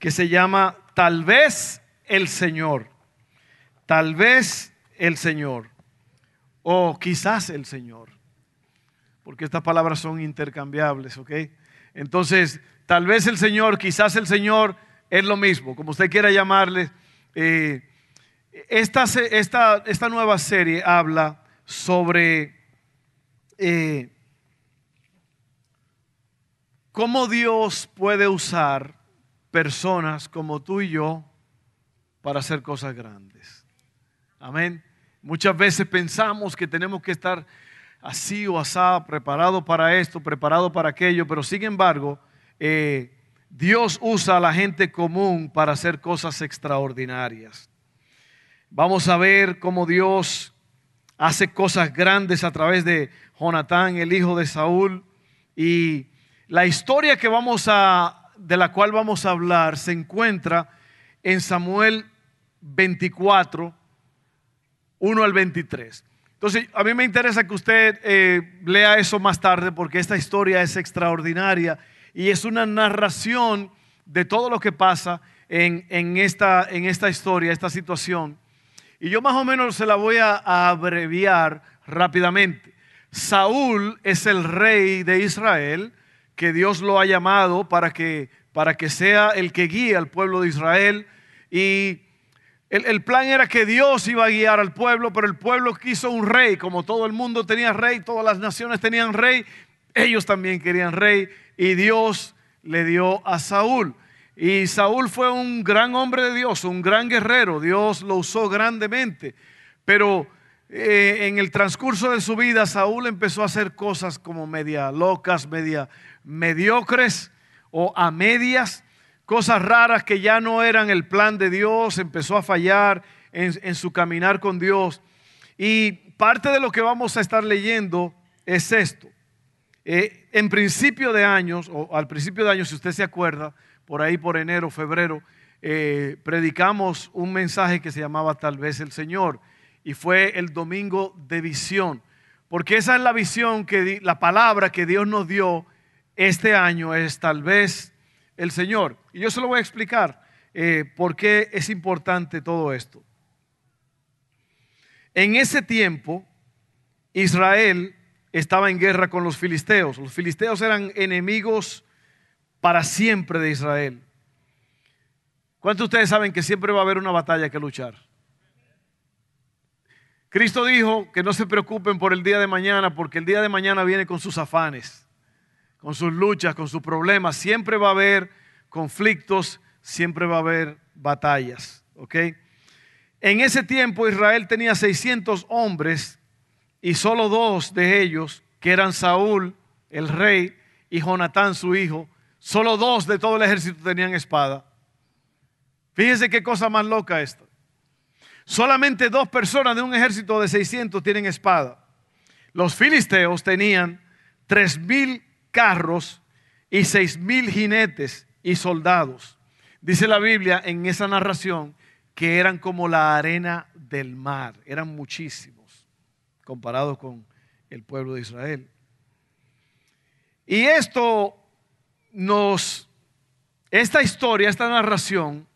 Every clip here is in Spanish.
que se llama Tal vez el Señor. Tal vez el Señor. O quizás el Señor. Porque estas palabras son intercambiables, ¿ok? Entonces, tal vez el Señor, quizás el Señor es lo mismo, como usted quiera llamarle. Eh, esta, esta, esta, nueva serie habla sobre eh, cómo Dios puede usar personas como tú y yo para hacer cosas grandes. Amén. Muchas veces pensamos que tenemos que estar así o asá, preparado para esto, preparado para aquello, pero sin embargo, eh, Dios usa a la gente común para hacer cosas extraordinarias. Vamos a ver cómo Dios hace cosas grandes a través de Jonatán, el hijo de Saúl, y la historia que vamos a de la cual vamos a hablar se encuentra en Samuel 24, 1 al 23. Entonces, a mí me interesa que usted eh, lea eso más tarde porque esta historia es extraordinaria y es una narración de todo lo que pasa en, esta, en esta historia, esta situación. Y yo más o menos se la voy a abreviar rápidamente. Saúl es el rey de Israel que Dios lo ha llamado para que, para que sea el que guíe al pueblo de Israel. Y el, el, plan era que Dios iba a guiar al pueblo, pero el pueblo quiso un rey, como todo el mundo tenía rey, todas las naciones tenían rey, ellos también querían rey, y Dios le dio a Saúl. Y Saúl fue un gran hombre de Dios, un gran guerrero, Dios lo usó grandemente, pero eh, en el transcurso de su vida Saúl empezó a hacer cosas como media locas, media mediocres o a medias, cosas raras que ya no eran el plan de Dios, empezó a fallar en, su caminar con Dios. Y parte de lo que vamos a estar leyendo es esto. Eh, en principio de años, o al principio de años, si usted se acuerda, por ahí por enero, febrero, eh, predicamos un mensaje que se llamaba Tal vez el Señor, y fue el domingo de visión, porque esa es la visión que la palabra que Dios nos dio este año es tal vez el Señor. Y yo se lo voy a explicar eh, por qué es importante todo esto. En ese tiempo, Israel estaba en guerra con los filisteos. Los filisteos eran enemigos para siempre de Israel. ¿Cuántos de ustedes saben que siempre va a haber una batalla que luchar? Cristo dijo que no se preocupen por el día de mañana porque el día de mañana viene con sus afanes con sus luchas, con sus problemas. Siempre va a haber conflictos, siempre va a haber batallas. ¿Ok? En ese tiempo Israel tenía 600 hombres y solo dos de ellos, que eran Saúl, el rey, y Jonatán, su hijo, solo dos de todo el ejército tenían espada. Fíjense qué cosa más loca esta. Solamente dos personas de un ejército de 600 tienen espada. Los filisteos tenían tres mil carros y seis mil jinetes y soldados. Dice la Biblia en esa narración que eran como la arena del mar, eran muchísimos comparados con el pueblo de Israel. Y esto nos, esta historia, esta narración,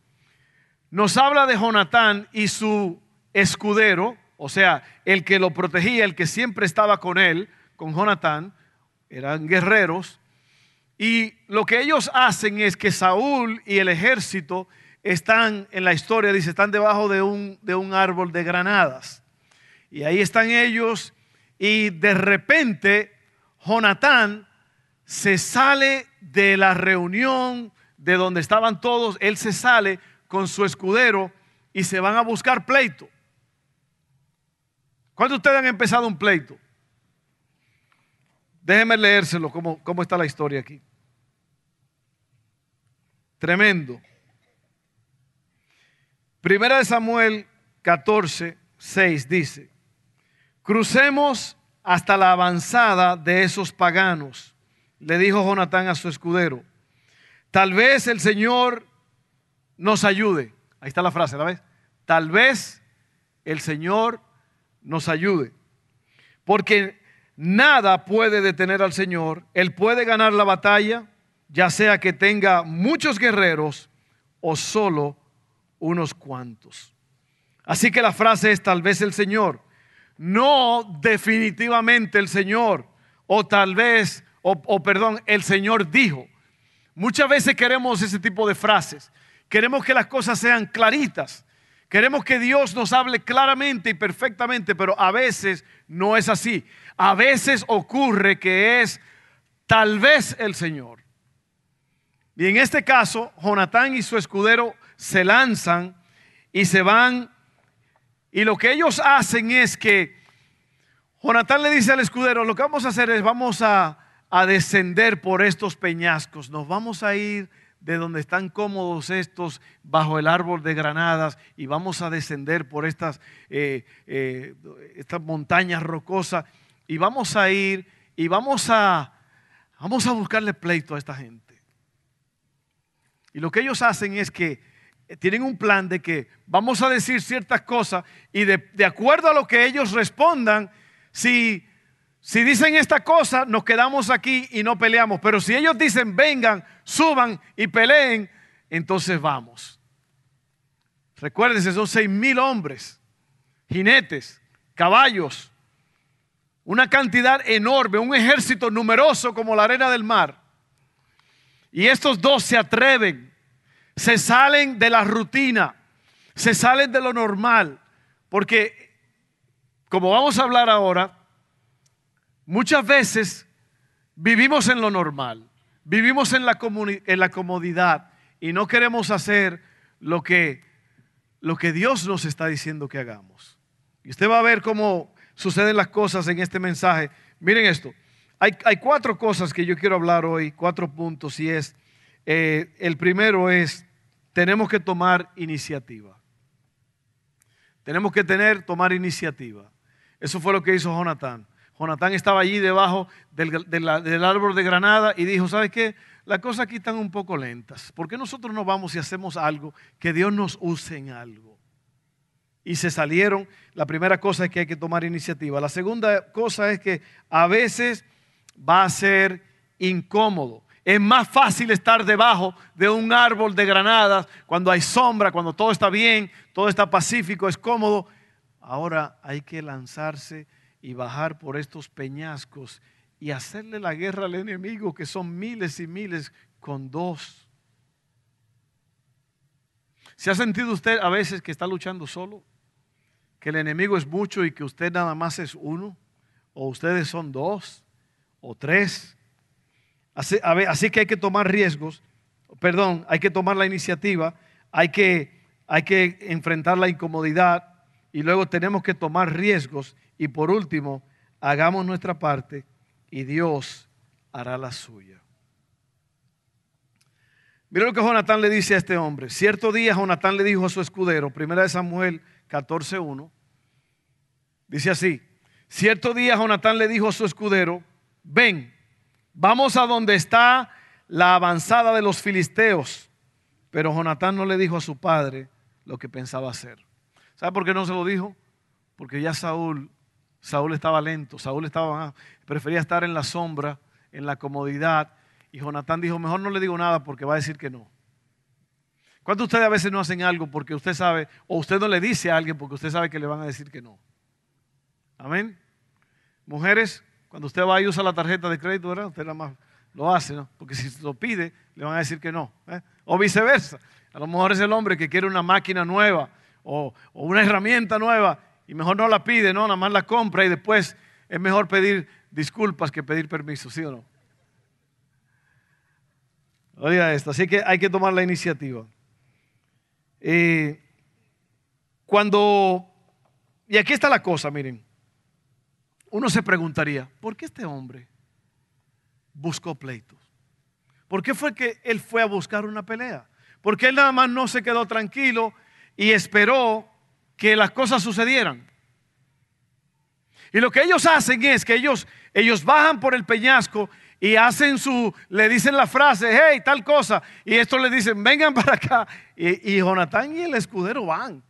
nos habla de Jonatán y su escudero, o sea, el que lo protegía, el que siempre estaba con él, con Jonatán, eran guerreros, y lo que ellos hacen es que Saúl y el ejército están en la historia, dice, están debajo de un, de un árbol de granadas. Y ahí están ellos y de repente Jonatán se sale de la reunión de donde estaban todos, él se sale con su escudero y se van a buscar pleito. ¿Cuántos de ustedes han empezado un pleito? Déjeme leérselo, cómo, cómo está la historia aquí. Tremendo. Primera de Samuel 14, 6 dice, crucemos hasta la avanzada de esos paganos, le dijo Jonatán a su escudero. Tal vez el Señor nos ayude. Ahí está la frase, ¿la ves? Tal vez el Señor nos ayude. Porque nada puede detener al Señor. Él puede ganar la batalla, ya sea que tenga muchos guerreros o solo unos cuantos. Así que la frase es tal vez el Señor, no definitivamente el Señor, o tal vez, o, perdón, el Señor dijo. Muchas veces queremos ese tipo de frases. Queremos que las cosas sean claritas. Queremos que Dios nos hable claramente y perfectamente, pero a veces no es así. A veces ocurre que es tal vez el Señor. Y en este caso, Jonatán y su escudero se lanzan y se van. Y lo que ellos hacen es que Jonatán le dice al escudero, lo que vamos a hacer es vamos a, descender por estos peñascos, nos vamos a ir de donde están cómodos estos bajo el árbol de granadas y vamos a descender por estas, eh, eh, montañas rocosas y vamos a ir y vamos a, vamos a buscarle pleito a esta gente. Y lo que ellos hacen es que tienen un plan de que vamos a decir ciertas cosas y de, acuerdo a lo que ellos respondan, si, si dicen esta cosa, nos quedamos aquí y no peleamos. Pero si ellos dicen vengan, suban y peleen, entonces vamos. Recuérdense, son seis mil hombres, jinetes, caballos, una cantidad enorme, un ejército numeroso como la arena del mar. Y estos dos se atreven se salen de la rutina, se salen de lo normal, porque como vamos a hablar ahora, muchas veces vivimos en lo normal, vivimos en la, comodidad y no queremos hacer lo que, Dios nos está diciendo que hagamos. Y usted va a ver cómo suceden las cosas en este mensaje. Miren esto, hay, cuatro cosas que yo quiero hablar hoy, cuatro puntos, y es eh, el primero es, tenemos que tomar iniciativa. Tenemos que tener, tomar iniciativa. Eso fue lo que hizo Jonatán. Jonatán estaba allí debajo del, árbol de granada y dijo, ¿sabes qué? Las cosas aquí están un poco lentas. ¿Por qué nosotros no vamos y hacemos algo que Dios nos use en algo? Y se salieron. La primera cosa es que hay que tomar iniciativa. La segunda cosa es que a veces va a ser incómodo. Es más fácil estar debajo de un árbol de granadas cuando hay sombra, cuando todo está bien, todo está pacífico, es cómodo. Ahora hay que lanzarse y bajar por estos peñascos y hacerle la guerra al enemigo, que son miles y miles con dos. ¿Se ha sentido usted a veces que está luchando solo? Que el enemigo es mucho y que usted nada más es uno, o ustedes son dos o tres. Así, que hay que tomar riesgos, perdón, hay que tomar la iniciativa, hay que, hay que enfrentar la incomodidad y luego tenemos que tomar riesgos y por último, hagamos nuestra parte y Dios hará la suya. Mira lo que Jonatán le dice a este hombre. Cierto día Jonatán le dijo a su escudero, primera de Samuel 14.1, dice así, cierto día Jonatán le dijo a su escudero, ven, Vamos a donde está la avanzada de los filisteos. Pero Jonatán no le dijo a su padre lo que pensaba hacer. ¿Sabe por qué no se lo dijo? Porque ya Saúl, Saúl estaba lento, Saúl estaba, prefería estar en la sombra, en la comodidad. Y Jonatán dijo, mejor no le digo nada porque va a decir que no. ¿Cuántos de ustedes a veces no hacen algo porque usted sabe, o usted no le dice a alguien porque usted sabe que le van a decir que no? Amén. Mujeres, cuando usted va y usa la tarjeta de crédito, ¿verdad? Usted nada más lo hace, ¿no? Porque si lo pide, le van a decir que no. ¿eh? O viceversa. A lo mejor es el hombre que quiere una máquina nueva o, una herramienta nueva y mejor no la pide, ¿no? Nada más la compra y después es mejor pedir disculpas que pedir permiso, ¿sí o no? Oiga esto, así que hay que tomar la iniciativa. Eh, cuando, y aquí está la cosa, miren, uno se preguntaría, ¿por qué este hombre buscó pleitos? ¿Por qué fue que él fue a buscar una pelea? Porque él nada más no se quedó tranquilo y esperó que las cosas sucedieran. Y lo que ellos hacen es que ellos, ellos bajan por el peñasco y hacen su, le dicen la frase, hey, tal cosa. Y esto le dicen, vengan para acá. Y, y y el escudero van.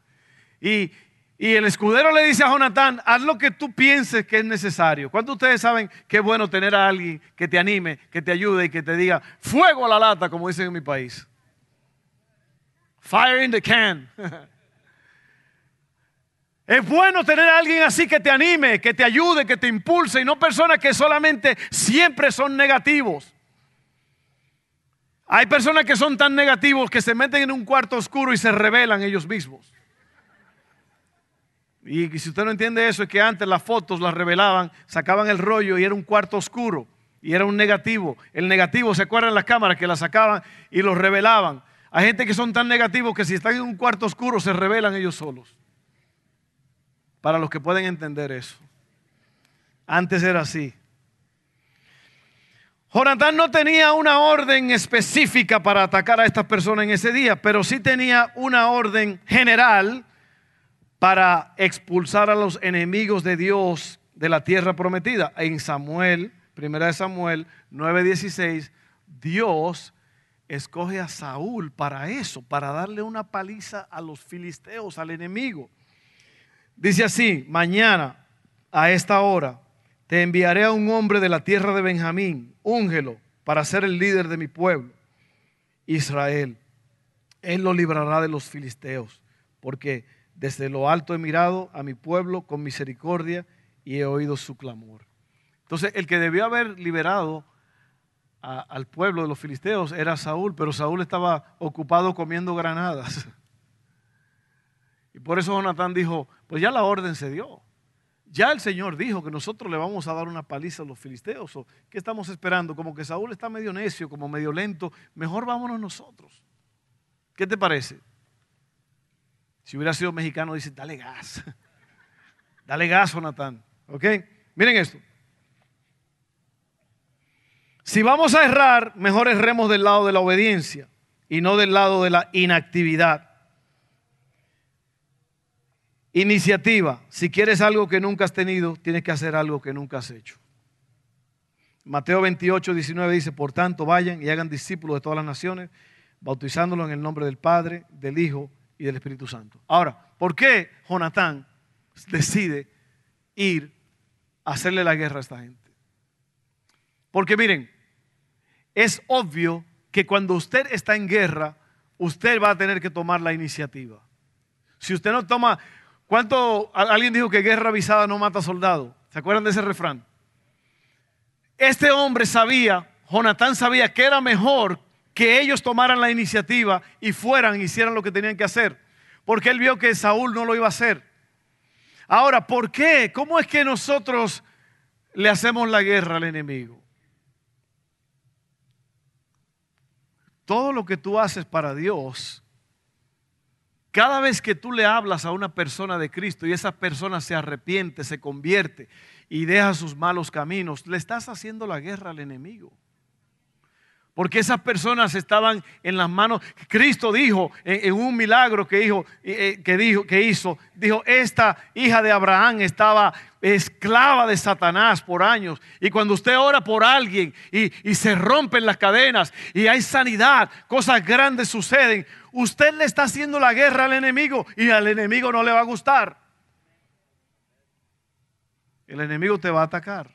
Y, y el escudero le dice a Jonatán, haz lo que tú pienses que es necesario. ¿Cuántos ustedes saben que es bueno tener a alguien que te anime, que te ayude y que te diga, fuego a la lata, como dicen en mi país? Fire in the can. Es bueno tener a alguien así que te anime, que te ayude, que te impulse y no personas que solamente siempre son negativos. Hay personas que son tan negativos que se meten en un cuarto oscuro y se revelan ellos mismos. Y si usted no entiende eso, es que antes las fotos las revelaban, sacaban el rollo y era un cuarto oscuro y era un negativo. El negativo, ¿se acuerdan las cámaras que la sacaban y los revelaban? Hay gente que son tan negativos que si están en un cuarto oscuro se revelan ellos solos para los que pueden entender eso. Antes era así. Jonatán no tenía una orden específica para atacar a estas personas en ese día, pero sí tenía una orden general para expulsar a los enemigos de Dios de la tierra prometida. En Samuel, primera de Samuel 9:16, Dios escoge a Saúl para eso, para darle una paliza a los filisteos, al enemigo. Dice así, mañana a esta hora te enviaré a un hombre de la tierra de Benjamín, úngelo para ser el líder de mi pueblo, Israel. Él lo librará de los filisteos, porque desde lo alto he mirado a mi pueblo con misericordia y he oído su clamor. Entonces, el que debió haber liberado al pueblo de los filisteos era Saúl, pero Saúl estaba ocupado comiendo granadas. Y por eso Jonatán dijo, pues ya la orden se dio. Ya el Señor dijo que nosotros le vamos a dar una paliza a los filisteos. ¿Qué estamos esperando? Como que Saúl está medio necio, como medio lento. Mejor vámonos nosotros. ¿Qué te parece? Si hubiera sido mexicano, dice, dale gas. dale gas, Jonatán. ¿Ok? Miren esto. Si vamos a errar, mejor erremos del lado de la obediencia y no del lado de la inactividad. Iniciativa. Si quieres algo que nunca has tenido, tienes que hacer algo que nunca has hecho. Mateo 28, 19 dice, por tanto, vayan y hagan discípulos de todas las naciones, bautizándolos en el nombre del Padre, del Hijo y del Espíritu Santo. Ahora, ¿por qué Jonatán decide ir a hacerle la guerra a esta gente? Porque miren, es obvio que cuando usted está en guerra, usted va a tener que tomar la iniciativa. Si usted no toma, ¿Cuánto alguien dijo que guerra avisada no mata soldado? ¿Se acuerdan de ese refrán? Este hombre sabía, Jonatán sabía que era mejor que ellos tomaran la iniciativa y fueran, hicieran lo que tenían que hacer, porque él vio que Saúl no lo iba a hacer. Ahora, ¿por qué? ¿Cómo es que nosotros le hacemos la guerra al enemigo? Todo lo que tú haces para Dios cada vez que tú le hablas a una persona de Cristo y esa persona se arrepiente, se convierte y deja sus malos caminos, le estás haciendo la guerra al enemigo. Porque esas personas estaban en las manos. Cristo dijo en, un milagro que, dijo, eh, que, dijo, que hizo, dijo, esta hija de Abraham estaba esclava de Satanás por años. Y cuando usted ora por alguien y se rompen las cadenas y hay sanidad, cosas grandes suceden, usted le está haciendo la guerra al enemigo y al enemigo no le va a gustar. El enemigo te va a atacar.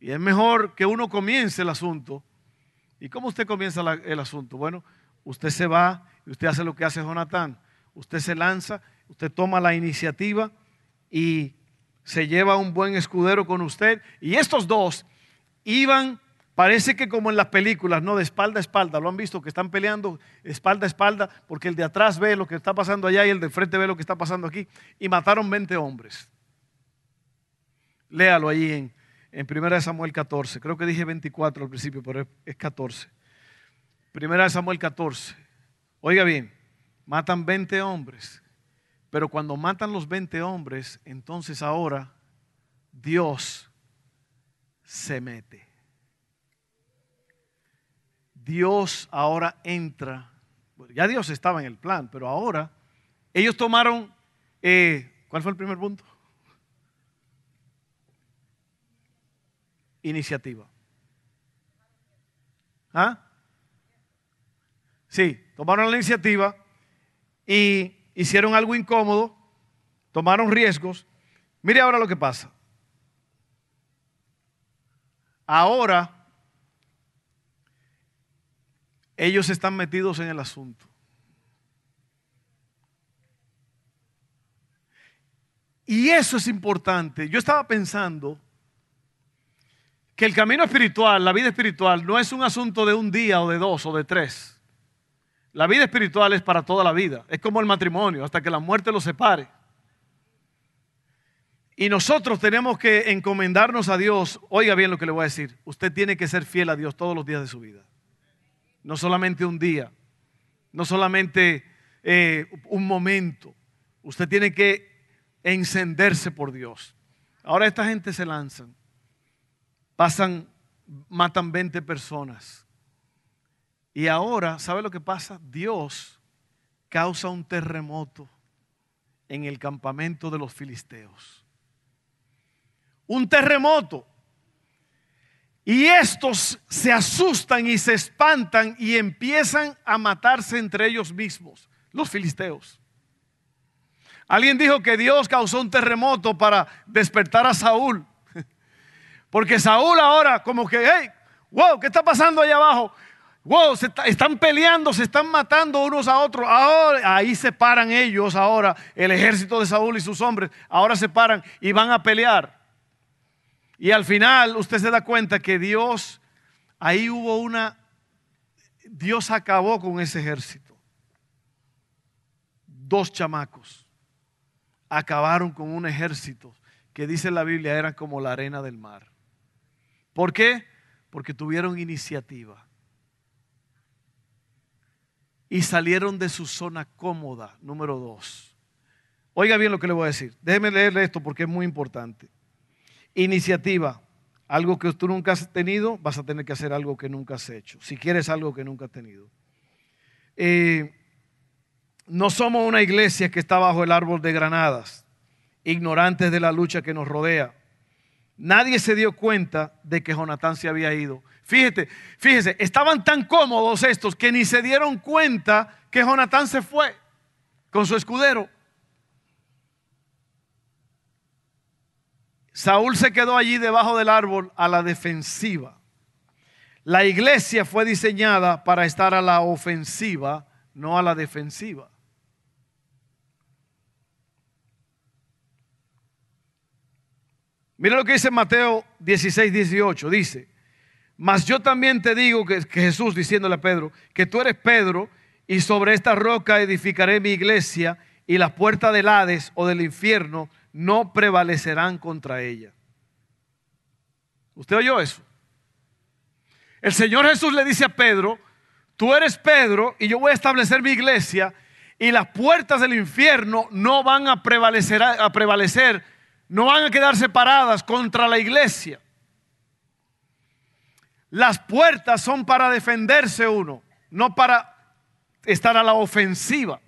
Y es mejor que uno comience el asunto ¿Y cómo usted comienza el asunto? Bueno, usted se va y usted hace lo que hace Jonatán. Usted se lanza, usted toma la iniciativa y se lleva un buen escudero con usted. Y estos dos iban, parece que como en las películas, no de espalda a espalda. Lo han visto que están peleando espalda a espalda porque el de atrás ve lo que está pasando allá y el de frente ve lo que está pasando aquí. Y mataron 20 hombres. Léalo ahí en en 1 Samuel 14. Creo que dije 24 al principio, pero es 14. 1 Samuel 14. Oiga bien, matan 20 hombres, pero cuando matan los 20 hombres, entonces ahora Dios se mete. Dios ahora entra ya Dios estaba en el plan, pero ahora ellos tomaron, eh, ¿cuál fue el primer punto? Iniciativa. ¿Ah? Sí, tomaron la iniciativa y hicieron algo incómodo, tomaron riesgos. Mire ahora lo que pasa. Ahora ellos están metidos en el asunto. Y eso es importante. Yo estaba pensando que el camino espiritual, la vida espiritual, no es un asunto de un día o de dos o de tres. La vida espiritual es para toda la vida. Es como el matrimonio, hasta que la muerte los separe. Y nosotros tenemos que encomendarnos a Dios. Oiga bien lo que le voy a decir. Usted tiene que ser fiel a Dios todos los días de su vida. No solamente un día, no solamente eh, un momento. Usted tiene que encenderse por Dios. Ahora esta gente se lanzan pasan, matan 20 personas. Y ahora, ¿sabe lo que pasa? Dios causa un terremoto en el campamento de los filisteos. Un terremoto. Y estos se asustan y se espantan y empiezan a matarse entre ellos mismos, los filisteos. Alguien dijo que Dios causó un terremoto para despertar a Saúl. Porque Saúl ahora como que, hey, wow, ¿qué está pasando allá abajo? Wow, se están peleando, se están matando unos a otros. Ahora, ahí se paran ellos ahora, el ejército de Saúl y sus hombres, ahora se paran y van a pelear. Y al final usted se da cuenta que Dios, ahí hubo una, Dios acabó con ese ejército. Dos chamacos acabaron con un ejército que dice la Biblia eran como la arena del mar. ¿Por qué? Porque tuvieron iniciativa. Y salieron de su zona cómoda, número dos. Oiga bien lo que le voy a decir. Déjeme leerle esto porque es muy importante. Iniciativa. Algo que tú nunca has tenido, vas a tener que hacer algo que nunca has hecho. Si quieres algo que nunca has tenido. Eh, no somos una iglesia que está bajo el árbol de granadas, ignorantes de la lucha que nos rodea Nadie se dio cuenta de que Jonatán se había ido. Fíjate, fíjese, estaban tan cómodos estos que ni se dieron cuenta que Jonatán se fue con su escudero. Saúl se quedó allí debajo del árbol a la defensiva. La iglesia fue diseñada para estar a la ofensiva, no a la defensiva. Mira lo que dice Mateo 16, 18. Dice, mas yo también te digo que, Jesús diciéndole a Pedro, que tú eres Pedro y sobre esta roca edificaré mi iglesia y las puertas del Hades o del infierno no prevalecerán contra ella. ¿Usted oyó eso? El Señor Jesús le dice a Pedro, tú eres Pedro y yo voy a establecer mi iglesia y las puertas del infierno no van a prevalecer, no van a quedar separadas contra la iglesia. Las puertas son para defenderse uno, no para estar a la ofensiva.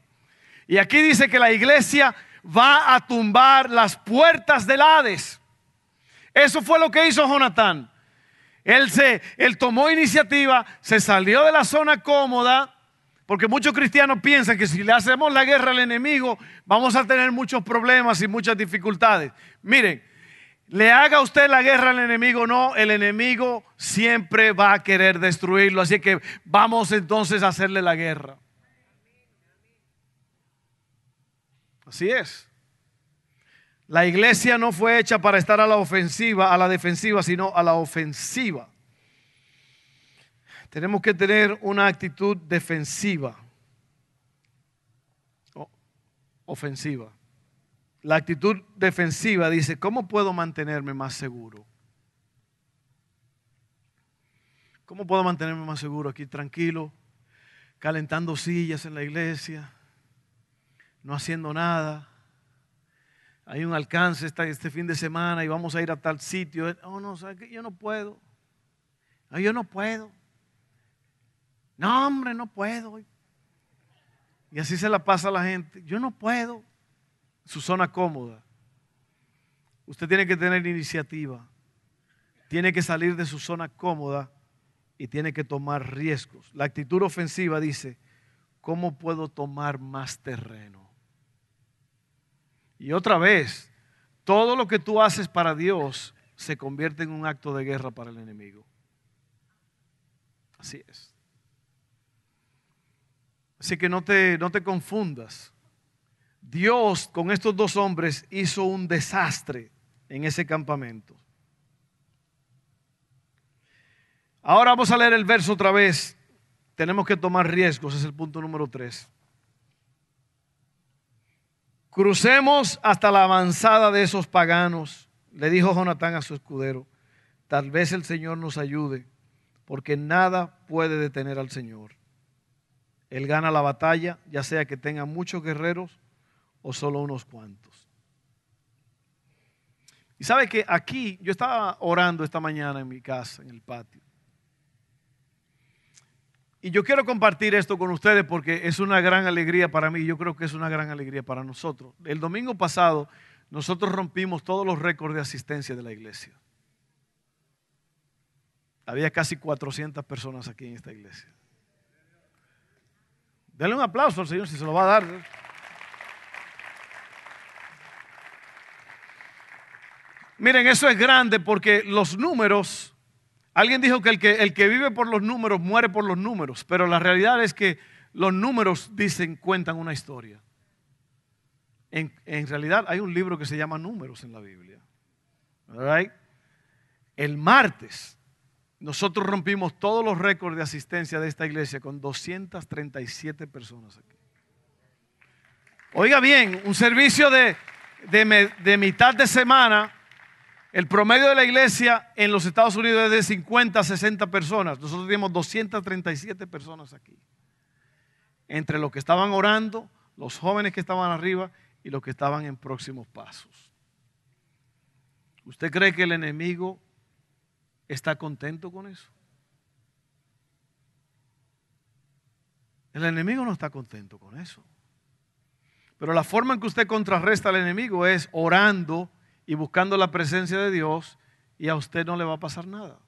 Y aquí dice que la iglesia va a tumbar las puertas del Hades. Eso fue lo que hizo Jonatán. Él, se, él tomó iniciativa, se salió de la zona cómoda porque muchos cristianos piensan que si le hacemos la guerra al enemigo, vamos a tener muchos problemas y muchas dificultades. Miren, le haga usted la guerra al enemigo, no, el enemigo siempre va a querer destruirlo. Así que vamos entonces a hacerle la guerra. Así es. La iglesia no fue hecha para estar a la ofensiva, a la defensiva, sino a la ofensiva. Tenemos que tener una actitud defensiva, ofensiva. La actitud defensiva dice, ¿cómo puedo mantenerme más seguro? ¿Cómo puedo mantenerme más seguro aquí tranquilo, calentando sillas en la iglesia, no haciendo nada? Hay un alcance este fin de semana y vamos a ir a tal sitio. Oh, no, Yo no puedo. yo no puedo. No, hombre, no puedo. Y así se la pasa a la gente. Yo no puedo. Su zona cómoda. Usted tiene que tener iniciativa. Tiene que salir de su zona cómoda y tiene que tomar riesgos. La actitud ofensiva dice, ¿cómo puedo tomar más terreno? Y otra vez, todo lo que tú haces para Dios se convierte en un acto de guerra para el enemigo. Así es. Así que no te, no te confundas. Dios con estos dos hombres hizo un desastre en ese campamento. Ahora vamos a leer el verso otra vez. Tenemos que tomar riesgos, es el punto número 3. Crucemos hasta la avanzada de esos paganos, le dijo Jonatán a su escudero. Tal vez el Señor nos ayude, porque nada puede detener al Señor. Él gana la batalla, ya sea que tenga muchos guerreros o solo unos cuantos. Y sabe que aquí yo estaba orando esta mañana en mi casa, en el patio. Y yo quiero compartir esto con ustedes porque es una gran alegría para mí yo creo que es una gran alegría para nosotros. El domingo pasado nosotros rompimos todos los récords de asistencia de la iglesia. Había casi 400 personas aquí en esta iglesia. Denle un aplauso al Señor si se lo va a dar. Miren, eso es grande porque los números, alguien dijo que el, que el que vive por los números muere por los números, pero la realidad es que los números dicen, cuentan una historia. En, realidad hay un libro que se llama Números en la Biblia. El martes nosotros rompimos todos los récords de asistencia de esta iglesia con 237 personas aquí. Oiga bien, un servicio de, de, de mitad de semana el promedio de la iglesia en los Estados Unidos es de 50 a 60 personas. Nosotros tenemos 237 personas aquí. Entre los que estaban orando, los jóvenes que estaban arriba y los que estaban en próximos pasos. ¿Usted cree que el enemigo está contento con eso? El enemigo no está contento con eso. Pero la forma en que usted contrarresta al enemigo es orando y buscando la presencia de Dios y a usted no le va a pasar nada.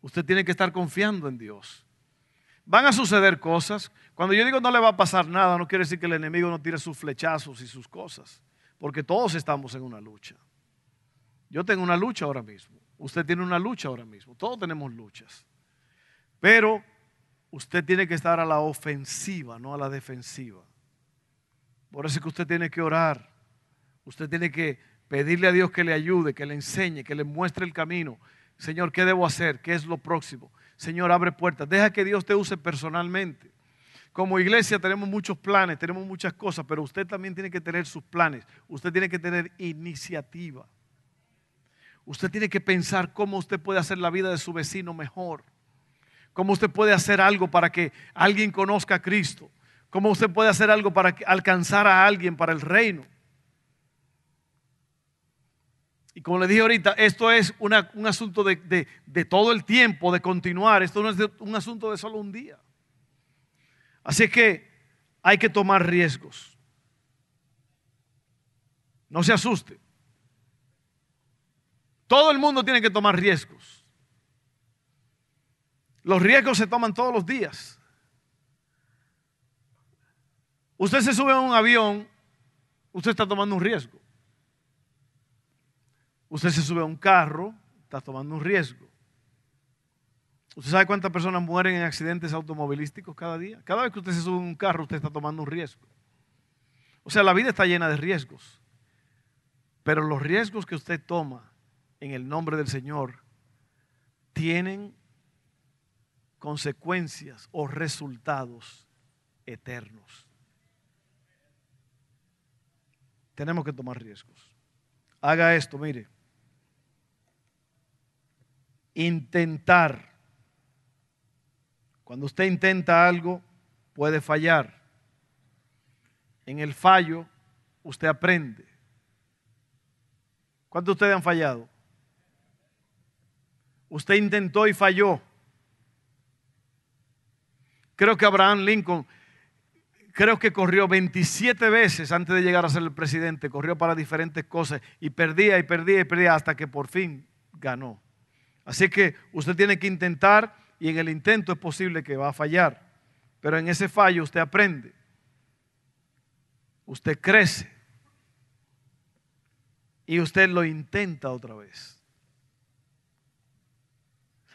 Usted tiene que estar confiando en Dios. Van a suceder cosas. Cuando yo digo no le va a pasar nada, no quiere decir que el enemigo no tire sus flechazos y sus cosas, porque todos estamos en una lucha. Yo tengo una lucha ahora mismo. Usted tiene una lucha ahora mismo. Todos tenemos luchas. Pero usted tiene que estar a la ofensiva, no a la defensiva. Por eso es que usted tiene que orar. Usted tiene que pedirle a Dios que le ayude, que le enseñe, que le muestre el camino. Señor, ¿qué debo hacer? ¿Qué es lo próximo? Señor, abre puertas. Deja que Dios te use personalmente. Como iglesia tenemos muchos planes, tenemos muchas cosas, pero usted también tiene que tener sus planes. Usted tiene que tener iniciativa. Usted tiene que pensar cómo usted puede hacer la vida de su vecino mejor. Cómo usted puede hacer algo para que alguien conozca a Cristo. Cómo usted puede hacer algo para alcanzar a alguien para el reino. Y como le dije ahorita, esto es un asunto de, todo el tiempo, de continuar. Esto no es un asunto de solo un día. Así que hay que tomar riesgos. No se asuste. Todo el mundo tiene que tomar riesgos. Los riesgos se toman todos los días. Usted se sube a un avión, usted está tomando un riesgo. Usted se sube a un carro, está tomando un riesgo. ¿Usted sabe cuántas personas mueren en accidentes automovilísticos cada día? Cada vez que usted se sube a un carro, usted está tomando un riesgo. O sea, la vida está llena de riesgos. Pero los riesgos que usted toma en el nombre del Señor tienen consecuencias o resultados eternos. Tenemos que tomar riesgos. Haga esto, mire intentar. Cuando usted intenta algo, puede fallar. En el fallo, usted aprende. ¿Cuántos de ustedes han fallado? Usted intentó y falló. Creo que Abraham Lincoln creo que corrió 27 veces antes de llegar a ser el presidente, corrió para diferentes cosas y perdía y perdía y perdía hasta que por fin ganó. Así que usted tiene que intentar y en el intento es posible que va a fallar, pero en ese fallo usted aprende, usted crece y usted lo intenta otra vez.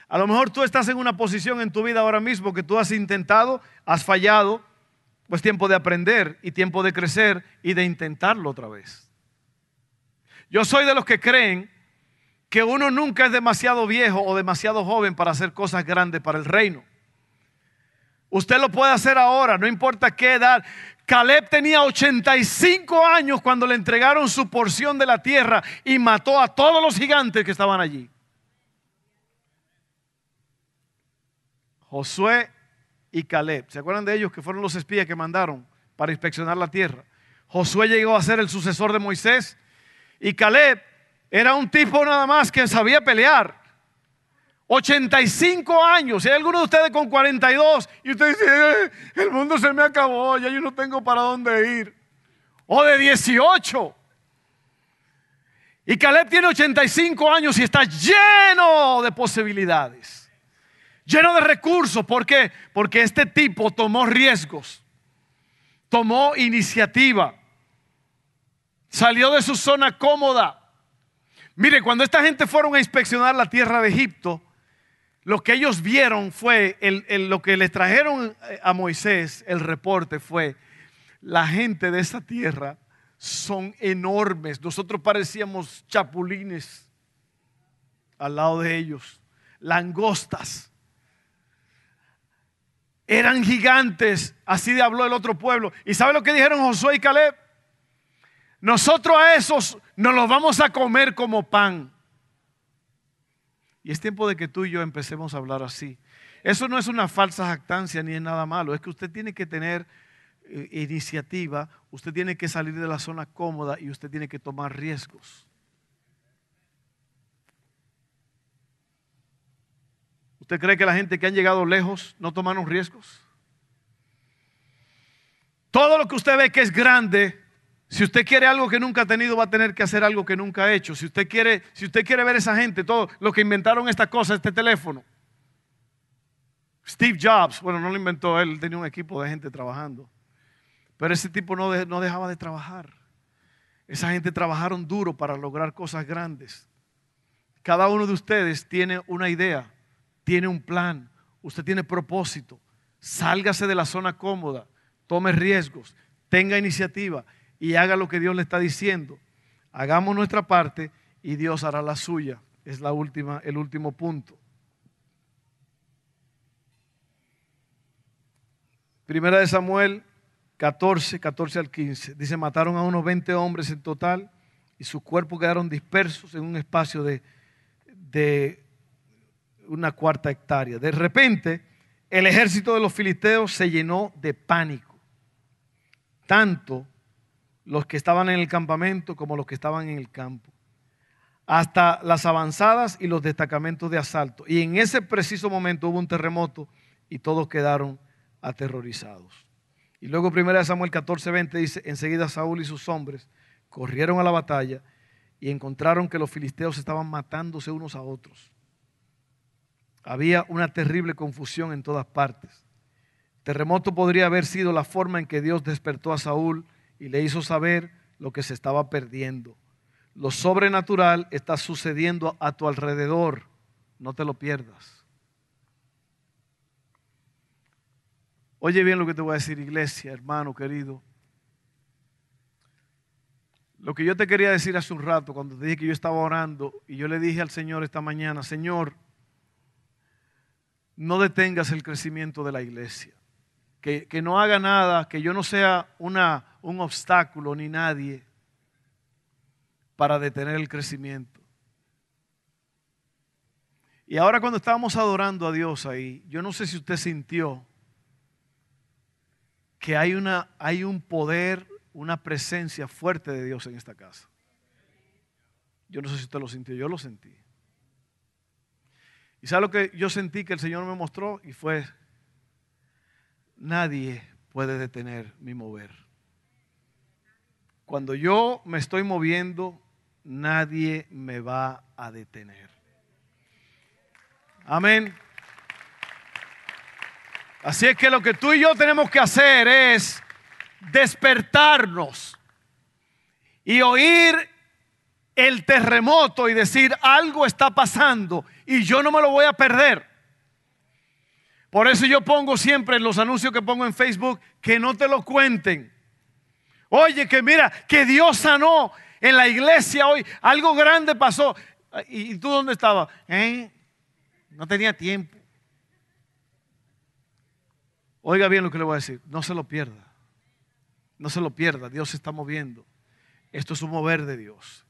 A lo mejor tú estás en una posición en tu vida ahora mismo que tú has intentado, has fallado, pues tiempo de aprender y tiempo de crecer y de intentarlo otra vez. Yo soy de los que creen que uno nunca es demasiado viejo o demasiado joven para hacer cosas grandes para el reino. Usted lo puede hacer ahora, no importa qué edad. Caleb tenía 85 años cuando le entregaron su porción de la tierra y mató a todos los gigantes que estaban allí. Josué y Caleb. ¿Se acuerdan de ellos que fueron los espías que mandaron para inspeccionar la tierra? Josué llegó a ser el sucesor de Moisés y Caleb era un tipo nada más que sabía pelear. 85 años. Hay alguno de ustedes con 42 y usted dice, eh, el mundo se me acabó, ya yo no tengo para dónde ir. O de 18. Y Caleb tiene 85 años y está lleno de posibilidades lleno de recursos. ¿Por qué? Porque este tipo tomó riesgos, tomó iniciativa, salió de su zona cómoda. Mire, cuando esta gente fueron a inspeccionar la tierra de Egipto, lo que ellos vieron fue, lo que les trajeron a Moisés, el reporte fue, la gente de esa tierra son enormes. Nosotros parecíamos chapulines al lado de ellos, langostas. Eran gigantes, así habló el otro pueblo. ¿Y sabe lo que dijeron Josué y Caleb? Nosotros a esos nos los vamos a comer como pan. Y es tiempo de que tú y yo empecemos a hablar así. Eso no es una falsa jactancia ni es nada malo, es que usted tiene que tener eh, iniciativa, usted tiene que salir de la zona cómoda y usted tiene que tomar riesgos. ¿Usted cree que la gente que han llegado lejos no tomaron riesgos? Todo lo que usted ve que es grande, si usted quiere algo que nunca ha tenido, va a tener que hacer algo que nunca ha hecho. Si usted quiere, si usted quiere ver esa gente, todo lo que inventaron esta cosa, este teléfono. Steve Jobs, bueno, no lo inventó él, tenía un equipo de gente trabajando. Pero ese tipo no, no dejaba de trabajar. Esa gente trabajaron duro para lograr cosas grandes. Cada uno de ustedes tiene una idea tiene un plan, usted tiene propósito. Sálgase de la zona cómoda, tome riesgos, tenga iniciativa y haga lo que Dios le está diciendo. Hagamos nuestra parte y Dios hará la suya. Es la última, el último punto. Primera de Samuel 14, 14 al 15. Dice, mataron a unos 20 hombres en total y sus cuerpos quedaron dispersos en un espacio de, de una cuarta hectárea. De repente, el ejército de los filisteos se llenó de pánico. Tanto los que estaban en el campamento como los que estaban en el campo. Hasta las avanzadas y los destacamentos de asalto. Y en ese preciso momento hubo un terremoto y todos quedaron aterrorizados. Y luego 1 Samuel 14:20 dice, enseguida Saúl y sus hombres corrieron a la batalla y encontraron que los filisteos estaban matándose unos a otros. Había una terrible confusión en todas partes. Terremoto podría haber sido la forma en que Dios despertó a Saúl y le hizo saber lo que se estaba perdiendo. Lo sobrenatural está sucediendo a tu alrededor. No te lo pierdas. Oye bien lo que te voy a decir, iglesia, hermano querido. Lo que yo te quería decir hace un rato, cuando te dije que yo estaba orando, y yo le dije al Señor esta mañana, Señor, no detengas el crecimiento de la iglesia. Que, no haga nada, que yo no sea una, un obstáculo ni nadie para detener el crecimiento. Y ahora cuando estábamos adorando a Dios ahí, yo no sé si usted sintió que hay, una, hay un poder, una presencia fuerte de Dios en esta casa. Yo no sé si usted lo sintió, yo lo sentí. ¿Y sabe lo que yo sentí que el Señor me mostró? Y fue, nadie puede detener mi mover. Cuando yo me estoy moviendo, nadie me va a detener. Amén. Así es que lo que tú y yo tenemos que hacer es despertarnos y oír el terremoto y decir algo está pasando y yo no me lo voy a perder. Por eso yo pongo siempre en los anuncios que pongo en Facebook que no te lo cuenten. Oye, que mira, que Dios sanó en la iglesia hoy. Algo grande pasó. ¿Y tú dónde estabas? ¿Eh? No tenía tiempo. Oiga bien lo que le voy a decir. No se lo pierda. No se lo pierda. Dios se está moviendo. Esto es un mover de Dios.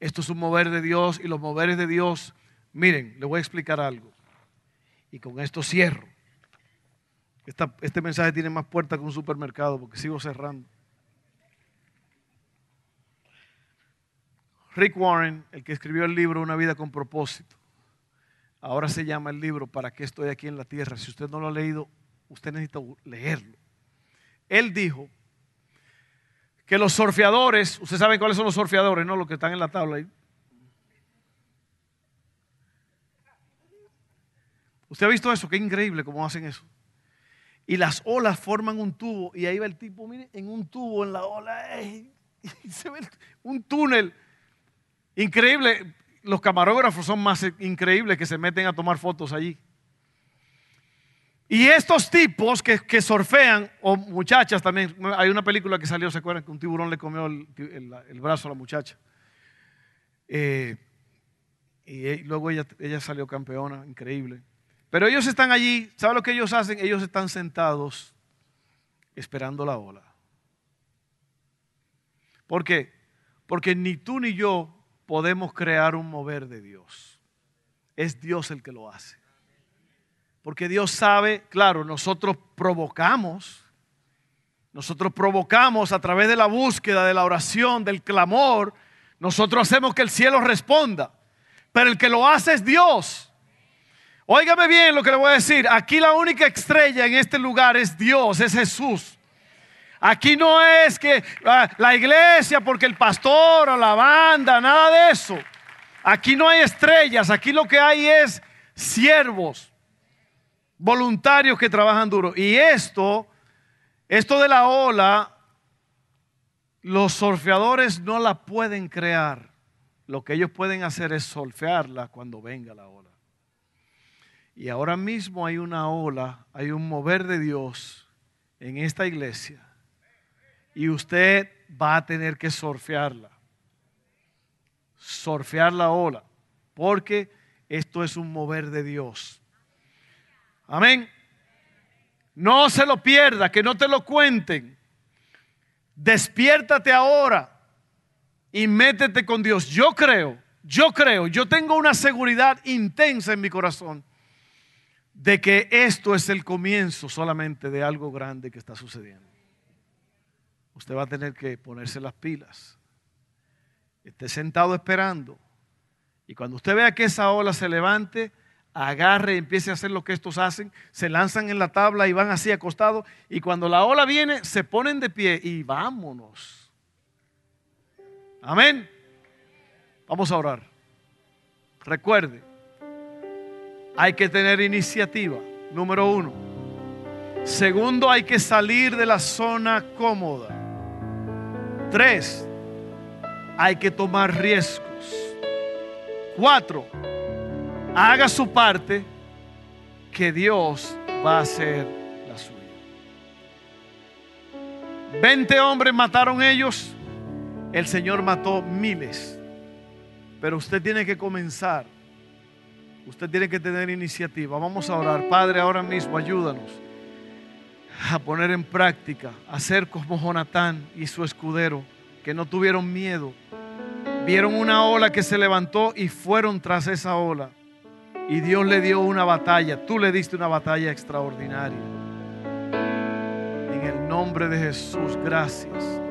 Esto es un mover de Dios y los moveres de Dios. Miren, le voy a explicar algo. Y con esto cierro. este mensaje tiene más puertas que un supermercado porque sigo cerrando. Rick Warren, el que escribió el libro Una vida con propósito, ahora se llama el libro ¿Para qué estoy aquí en la tierra? Si usted no lo ha leído, usted necesita leerlo. Él dijo que los surfeadores, ustedes saben cuáles son los surfeadores, ¿no? Los que están en la tabla ahí. ¿Usted ha visto eso? Qué increíble cómo hacen eso. Y las olas forman un tubo y ahí va el tipo, mire, en un tubo en la ola. y se ve un túnel. Increíble. Los camarógrafos son más increíbles que se meten a tomar fotos allí. Y estos tipos que, que, surfean, o muchachas también, hay una película que salió, ¿se acuerdan? Que un tiburón le comió el, brazo a la muchacha. Eh, y luego ella, ella salió campeona, increíble. Pero ellos están allí, ¿sabe lo que ellos hacen? Ellos están sentados esperando la ola. ¿Por qué? Porque ni tú ni yo podemos crear un mover de Dios. Es Dios el que lo hace. Porque Dios sabe, claro, nosotros provocamos, nosotros provocamos a través de la búsqueda, de la oración, del clamor, nosotros hacemos que el cielo responda. Pero el que lo hace es Dios. Óigame bien lo que le voy a decir. Aquí la única estrella en este lugar es Dios, es Jesús. Aquí no es que ah, la iglesia, porque el pastor o la banda, nada de eso. Aquí no hay estrellas, aquí lo que hay es siervos voluntarios que trabajan duro. Y esto, esto de la ola, los surfeadores no la pueden crear. Lo que ellos pueden hacer es solfearla cuando venga la ola. Y ahora mismo hay una ola, hay un mover de Dios en esta iglesia. Y usted va a tener que surfearla. Surfear la ola. Porque esto es un mover de Dios. Amén. No se lo pierda, que no te lo cuenten. Despiértate ahora y métete con Dios. Yo creo, yo creo, yo tengo una seguridad intensa en mi corazón de que esto es el comienzo solamente de algo grande que está sucediendo. Usted va a tener que ponerse las pilas. Esté sentado esperando. Y cuando usted vea que esa ola se levante, agarre y empiece a hacer lo que estos hacen, se lanzan en la tabla y van así acostados y cuando la ola viene se ponen de pie y vámonos. Amén. Vamos a orar. Recuerde, hay que tener iniciativa, número uno. Segundo, hay que salir de la zona cómoda. Tres, hay que tomar riesgos. Cuatro, haga su parte, que Dios va a hacer la suya. Veinte hombres mataron ellos, el Señor mató miles. Pero usted tiene que comenzar, usted tiene que tener iniciativa. Vamos a orar. Padre, ahora mismo ayúdanos a poner en práctica, a ser como Jonatán y su escudero, que no tuvieron miedo. Vieron una ola que se levantó y fueron tras esa ola. Y Dios le dio una batalla. Tú le diste una batalla extraordinaria. En el nombre de Jesús, gracias.